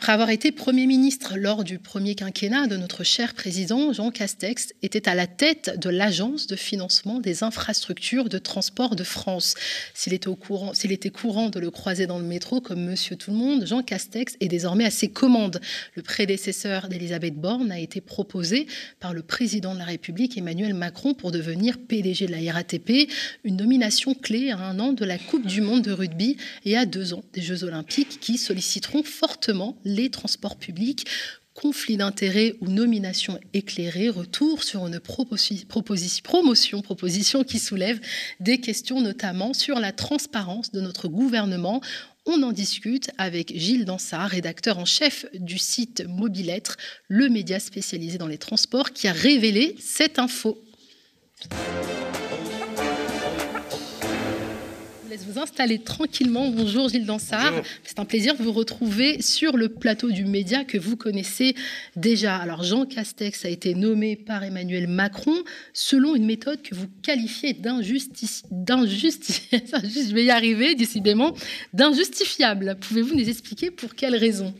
Après avoir été Premier ministre lors du premier quinquennat de notre cher président, Jean Castex était à la tête de l'Agence de financement des infrastructures de transport de France. S'il était, courant, était courant de le croiser dans le métro comme Monsieur Tout-le-Monde, Jean Castex est désormais à ses commandes. Le prédécesseur d'Elisabeth Borne a été proposé par le président de la République, Emmanuel Macron, pour devenir PDG de la RATP, une nomination clé à un an de la Coupe du Monde de rugby et à deux ans des Jeux olympiques qui solliciteront fortement les transports publics, conflit d'intérêts ou nomination éclairée, retour sur une promotion, proposition qui soulève des questions notamment sur la transparence de notre gouvernement. On en discute avec Gilles Dansard, rédacteur en chef du site Mobilettre, le média spécialisé dans les transports, qui a révélé cette info laisse vous installer tranquillement. Bonjour Gilles Dansard. C'est un plaisir de vous retrouver sur le plateau du média que vous connaissez déjà. Alors Jean Castex a été nommé par Emmanuel Macron selon une méthode que vous qualifiez d'injustice, je vais y arriver décidément, d'injustifiable. Pouvez-vous nous expliquer pour quelles raisons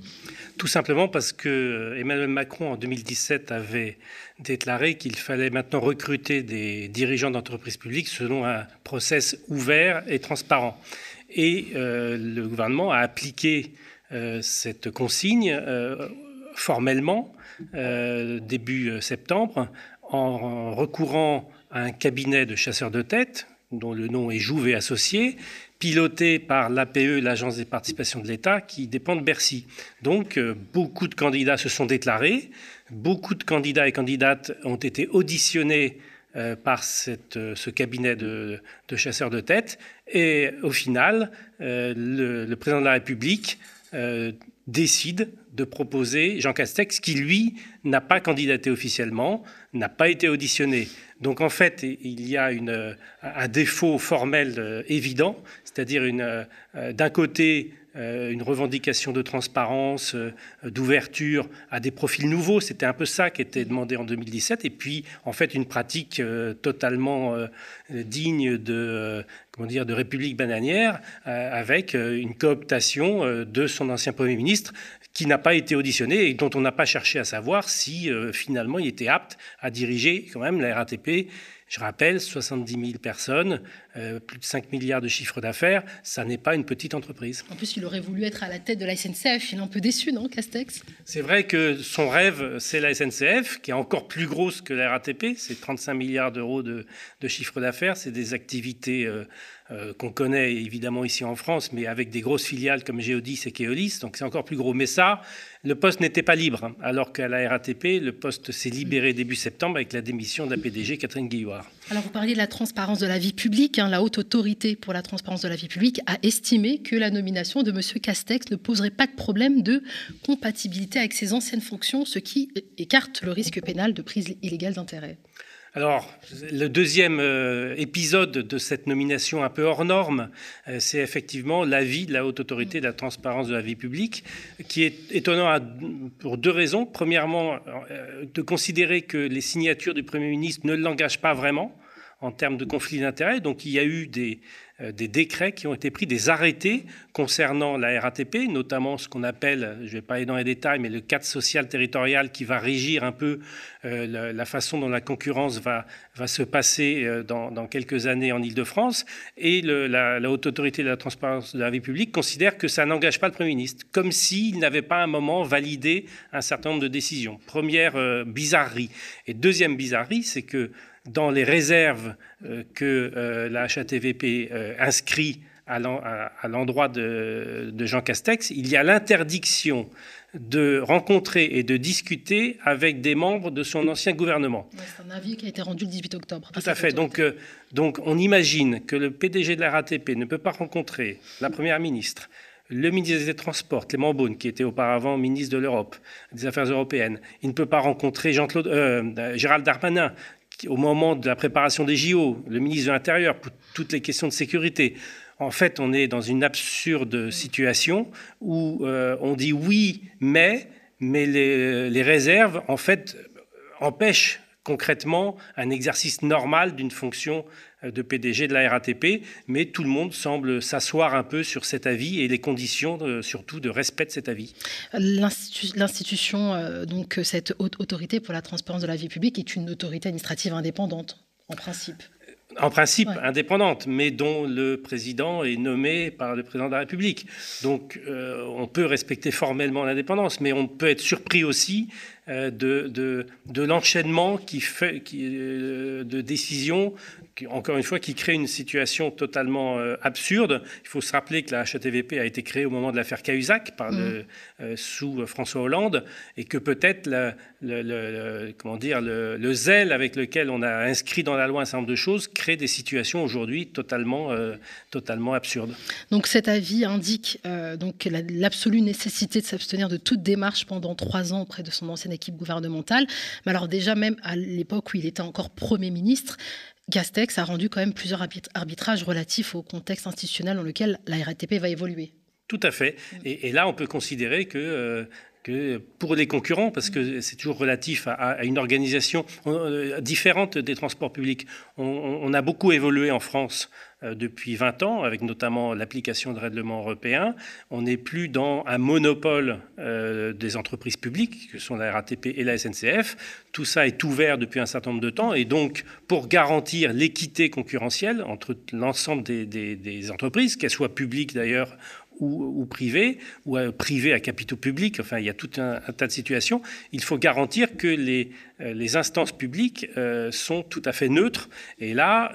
tout simplement parce que Emmanuel Macron, en 2017, avait déclaré qu'il fallait maintenant recruter des dirigeants d'entreprises publiques selon un process ouvert et transparent. Et euh, le gouvernement a appliqué euh, cette consigne euh, formellement début septembre en recourant à un cabinet de chasseurs de tête dont le nom est Jouve et Associés, piloté par l'APE, l'Agence des participations de l'État, qui dépend de Bercy. Donc, euh, beaucoup de candidats se sont déclarés, beaucoup de candidats et candidates ont été auditionnés euh, par euh, ce cabinet de, chasseurs de tête, et au final, le, président de la République décide de proposer Jean Castex, qui lui n'a pas candidaté officiellement, n'a pas été auditionné. Donc en fait, il y a une, un défaut formel euh, évident, c'est-à-dire euh, d'un côté euh, une revendication de transparence, d'ouverture à des profils nouveaux. C'était un peu ça qui était demandé en 2017. Et puis, en fait, une pratique totalement digne de, comment dire, de République bananière, avec une cooptation de son ancien Premier ministre qui n'a pas été auditionné et dont on n'a pas cherché à savoir si euh, finalement il était apte à diriger quand même la RATP. Je rappelle, 70 000 personnes, euh, plus de 5 milliards de chiffre d'affaires, ça n'est pas une petite entreprise. En plus, il aurait voulu être à la tête de la SNCF. Il est un peu déçu, non, Castex? C'est vrai que son rêve, c'est la SNCF, qui est encore plus grosse que la RATP. C'est 35 milliards d'euros de, chiffre d'affaires. C'est des activités euh, euh, qu'on connaît évidemment ici en France, mais avec des grosses filiales comme Geodis et Keolis, donc c'est encore plus gros. Mais ça, le poste n'était pas libre, alors qu'à la RATP, le poste s'est libéré début septembre avec la démission de la PDG Catherine Guillouard. Alors vous parliez de la transparence de la vie publique. Hein. la haute autorité pour la transparence de la vie publique a estimé que la nomination de M. Castex ne poserait pas de problème de compatibilité avec ses anciennes fonctions, ce qui écarte le risque pénal de prise illégale d'intérêt. Alors, le deuxième euh, épisode de cette nomination un peu hors norme, euh, c'est effectivement l'avis de la haute autorité de la transparence de la vie publique, qui est étonnant pour deux raisons. Premièrement, euh, de considérer que les signatures du Premier ministre ne l'engagent pas vraiment en termes de conflit d'intérêts. Donc il y a eu des, euh, des décrets qui ont été pris, des arrêtés concernant la RATP, notamment ce qu'on appelle, je ne vais pas aller dans les détails, mais le cadre social territorial qui va régir un peu euh, la, façon dont la concurrence va, va se passer euh, dans, quelques années en Ile-de-France. Et la, haute autorité de la transparence de la vie publique considère que ça n'engage pas le Premier ministre, comme s'il n'avait pas à un moment validé un certain nombre de décisions. Première bizarrerie. Et deuxième bizarrerie, c'est que dans les réserves euh, que euh, la HATVP euh, inscrit à l'endroit de, Jean Castex, il y a l'interdiction de rencontrer et de discuter avec des membres de son ancien gouvernement. c'est un avis qui a été rendu le 18 octobre. Tout à fait. Donc, donc on imagine que le PDG de la RATP ne peut pas rencontrer la Première ministre, le ministre des Transports, Clément Beaune, qui était auparavant ministre de l'Europe, des Affaires européennes. Il ne peut pas rencontrer Jean-Claude, Gérald Darmanin, au moment de la préparation des JO, le ministre de l'Intérieur, pour toutes les questions de sécurité. en fait, on est dans une absurde situation où on dit oui, mais, les, réserves, empêchent concrètement un exercice normal d'une fonction euh, de PDG de la RATP, mais tout le monde semble s'asseoir un peu sur cet avis et les conditions surtout de respect de cet avis. L'institution, euh, donc cette haute autorité pour la transparence de la vie publique, est une autorité administrative indépendante, en principe. En principe indépendante, mais dont le président est nommé par le président de la République. Donc euh, on peut respecter formellement l'indépendance, mais on peut être surpris aussi de, de, de l'enchaînement qui fait, qui, de décisions encore une fois, qui crée une situation totalement euh, absurde. Il faut se rappeler que la HATVP a été créée au moment de l'affaire Cahuzac par le, mm. euh, sous François Hollande et que peut-être le, comment dire, le, zèle avec lequel on a inscrit dans la loi un certain nombre de choses crée des situations aujourd'hui totalement, euh, totalement absurdes. Donc cet avis indique donc l'absolue nécessité de s'abstenir de toute démarche pendant trois ans auprès de son ancienne équipe gouvernementale. Mais alors déjà même à l'époque où il était encore Premier ministre, Castex a rendu quand même plusieurs arbitrages relatifs au contexte institutionnel dans lequel la RATP va évoluer. Tout à fait. Et, là, on peut considérer que, euh, pour les concurrents, parce que c'est toujours relatif à, une organisation euh, différente des transports publics, on, a beaucoup évolué en France euh, depuis 20 ans, avec notamment l'application de règlements européens. On n'est plus dans un monopole euh, des entreprises publiques, que sont la RATP et la SNCF. Tout ça est ouvert depuis un certain nombre de temps. Et donc, pour garantir l'équité concurrentielle entre l'ensemble des entreprises, qu'elles soient publiques d'ailleurs ou, privé, ou euh, privé à capitaux publics, enfin il y a tout un, tas de situations, il faut garantir que les, euh, instances publiques euh, sont tout à fait neutres. Et là,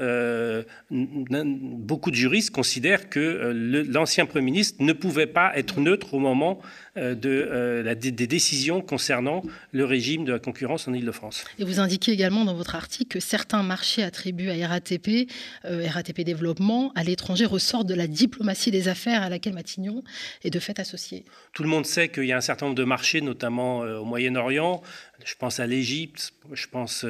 beaucoup de juristes considèrent que l'ancien Premier ministre ne pouvait pas être neutre au moment des, décisions concernant le régime de la concurrence en Ile-de-France. Et vous indiquez également dans votre article que certains marchés attribués à RATP, RATP Développement, à l'étranger ressortent de la diplomatie des affaires à laquelle Mathilde et de fait associé. Tout le monde sait qu'il y a un certain nombre de marchés, notamment euh, au Moyen-Orient. Je pense à l'Égypte, je pense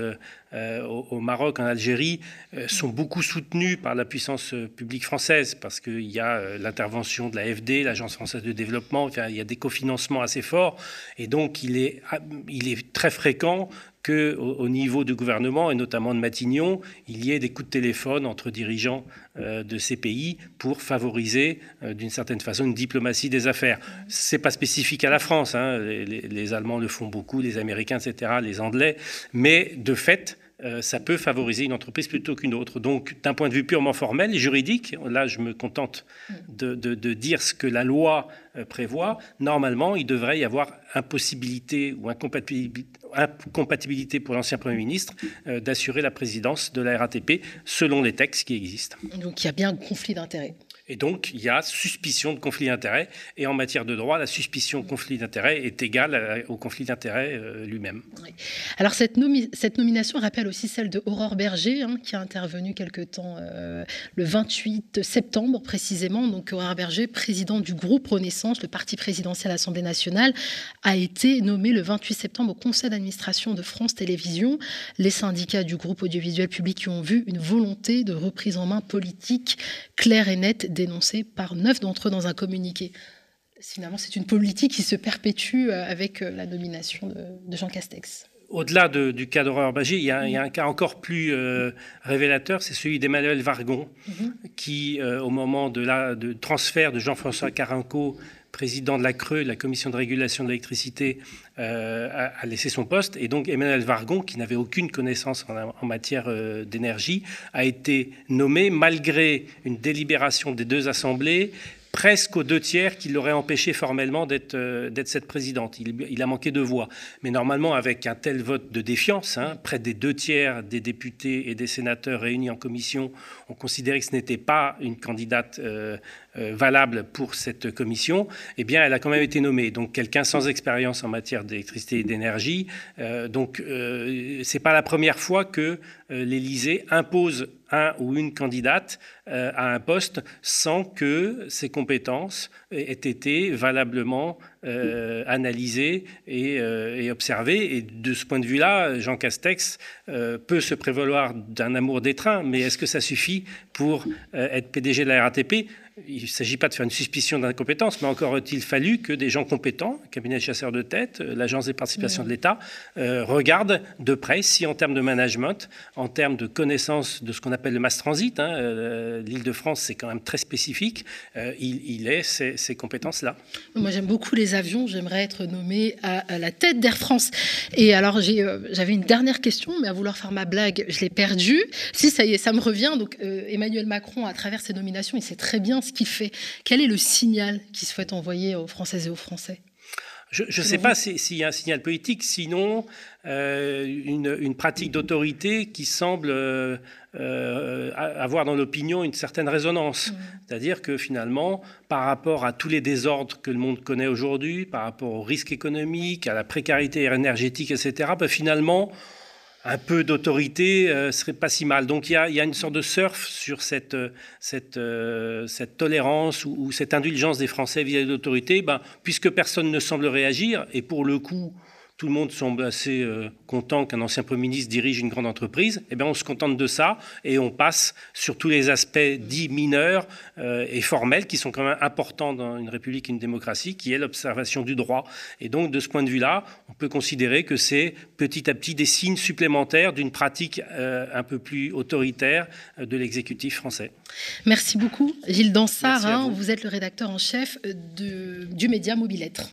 euh, euh, au, Maroc, en Algérie, sont beaucoup soutenus par la puissance publique française parce qu'il y a l'intervention de l'AFD, l'Agence française de développement, il y a des cofinancements assez forts. Et donc, il est, est très fréquent qu'au au niveau du gouvernement, et notamment de Matignon, il y ait des coups de téléphone entre dirigeants euh, de ces pays pour favoriser, euh, d'une certaine façon, une diplomatie des affaires. Ce n'est pas spécifique à la France, hein. les, Allemands le font beaucoup, les Américains, etc., les Anglais, mais de fait, euh, ça peut favoriser une entreprise plutôt qu'une autre. Donc, d'un point de vue purement formel et juridique, là, je me contente de, dire ce que la loi euh, prévoit. Normalement, il devrait y avoir impossibilité ou incompatibilité, pour l'ancien Premier ministre euh, d'assurer la présidence de la RATP selon les textes qui existent. Donc, il y a bien un conflit d'intérêts. Et donc, il y a suspicion de conflit d'intérêt. Et en matière de droit, la suspicion de conflit d'intérêt est égale au conflit d'intérêt euh, lui-même. Alors, cette, nomination rappelle aussi celle de Aurore Berger, hein, qui a intervenu quelque temps, euh, le 28 septembre précisément. Donc, Aurore Berger, président du groupe Renaissance, le parti présidentiel à l'Assemblée nationale, a été nommé le 28 septembre au conseil d'administration de France Télévisions. Les syndicats du groupe audiovisuel public y ont vu une volonté de reprise en main politique claire et nette dénoncé par neuf d'entre eux dans un communiqué. Finalement, c'est une politique qui se perpétue euh, avec euh, la nomination de, Jean Castex. Au-delà de, du cas d'Aurore Bagé, il, y a un cas encore plus euh, révélateur, c'est celui d'Emmanuel Vargon, mhm. qui, au moment de, la, de transfert de Jean-François Carinco président de la Creux, la commission de régulation de l'électricité, euh, a, laissé son poste. Et donc Emmanuel Vargon, qui n'avait aucune connaissance en, matière euh, d'énergie, a été nommé malgré une délibération des deux assemblées presque aux deux tiers qui l'auraient empêché formellement d'être euh, cette présidente. Il, a manqué de voix. Mais normalement, avec un tel vote de défiance, hein, près des deux tiers des députés et des sénateurs réunis en commission ont considéré que ce n'était pas une candidate euh, euh, valable pour cette commission, eh bien, elle a quand même été nommée. Donc, quelqu'un sans expérience en matière d'électricité et d'énergie. donc, c'est pas la première fois que l'Élysée impose un ou une candidate euh, à un poste sans que ses compétences aient été valablement euh, analysées euh, et, observées. Et de ce point de vue-là, Jean Castex peut se prévaloir d'un amour des trains, mais est-ce que ça suffit pour être PDG de la RATP il ne s'agit pas de faire une suspicion d'incompétence, mais encore a-t-il fallu que des gens compétents, le cabinet de chasseurs de tête, euh, l'agence des participations de l'État, euh, regardent de près si en termes de management, en termes de connaissance de ce qu'on appelle le mass transit, hein, euh, l'île de France c'est quand même très spécifique, il, est ces, compétences-là. Moi j'aime beaucoup les avions, j'aimerais être nommé à, la tête d'Air France. Et alors j'avais une dernière question, mais à vouloir faire ma blague, je l'ai perdue. Si ça y est, ça me revient. Donc Emmanuel Macron, à travers ses nominations, il sait très bien ce qu'il fait. Quel est le signal qu'il souhaite envoyer aux Françaises et aux Français? Je ne sais pas s'il y a un signal politique, sinon euh, une, pratique d'autorité qui semble euh, euh, avoir dans l'opinion une certaine résonance. Mmh. C'est-à-dire que finalement, par rapport à tous les désordres que le monde connaît aujourd'hui, par rapport aux risques économiques, à la précarité énergétique, etc., ben finalement, un peu d'autorité euh, serait pas si mal. Donc il y a, une sorte de surf sur cette, euh, euh, tolérance ou, cette indulgence des Français vis-à-vis de l'autorité, ben, puisque personne ne semble réagir, et pour le coup, tout le monde semble assez euh, content qu'un ancien Premier ministre dirige une grande entreprise, eh bien on se contente de ça et on passe sur tous les aspects dits mineurs euh, et formels qui sont quand même importants dans une république et une démocratie, qui est l'observation du droit. Et donc de ce point de vue-là, on peut considérer que c'est petit à petit des signes supplémentaires d'une pratique euh, un peu plus autoritaire de l'exécutif français. Merci beaucoup Gilles Dansard, hein. vous. êtes le rédacteur en chef de, du média Mobilettre.